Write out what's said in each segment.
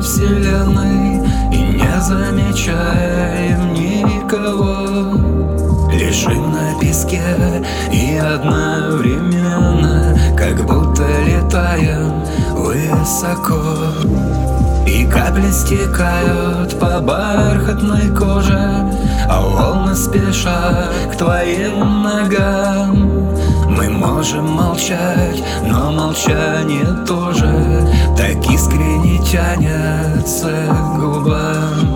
вселенной И не замечаем никого. Лежим на песке и одновременно Как будто летаем высоко. И капли стекают по бархатной коже А волны спешат к твоим ногам. Мы можем молчать, но молчание тоже тянется к губам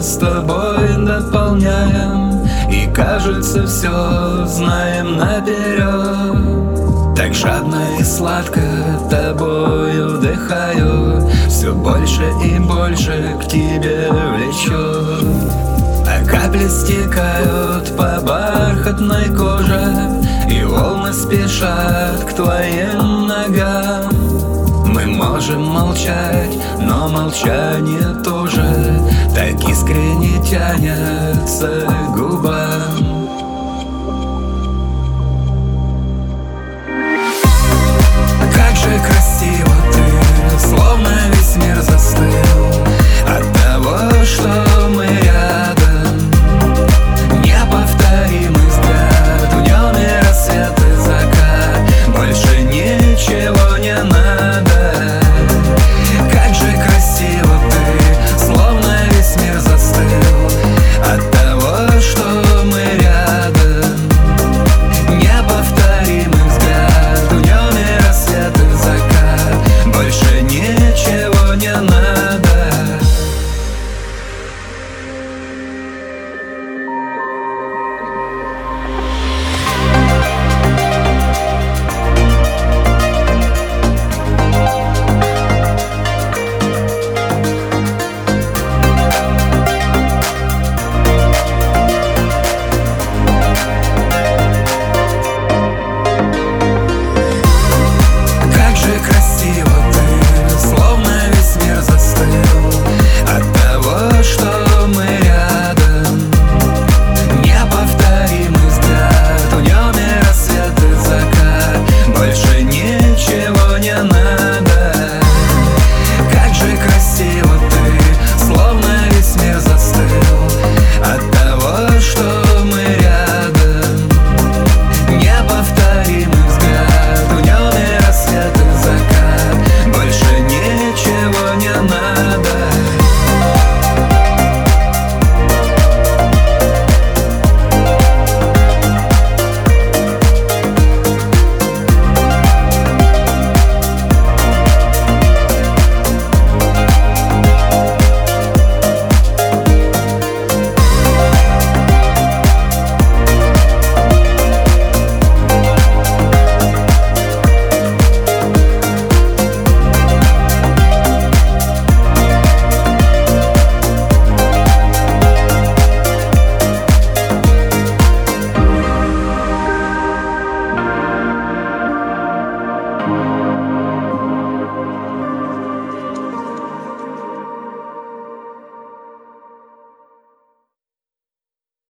с тобой дополняем И кажется все знаем наперед Так жадно и сладко тобою вдыхаю Все больше и больше к тебе влечет а капли стекают по бархатной коже И волны спешат к твоим ногам. Мы можем молчать, но молчание тоже Так искренне тянется губам i'm amar.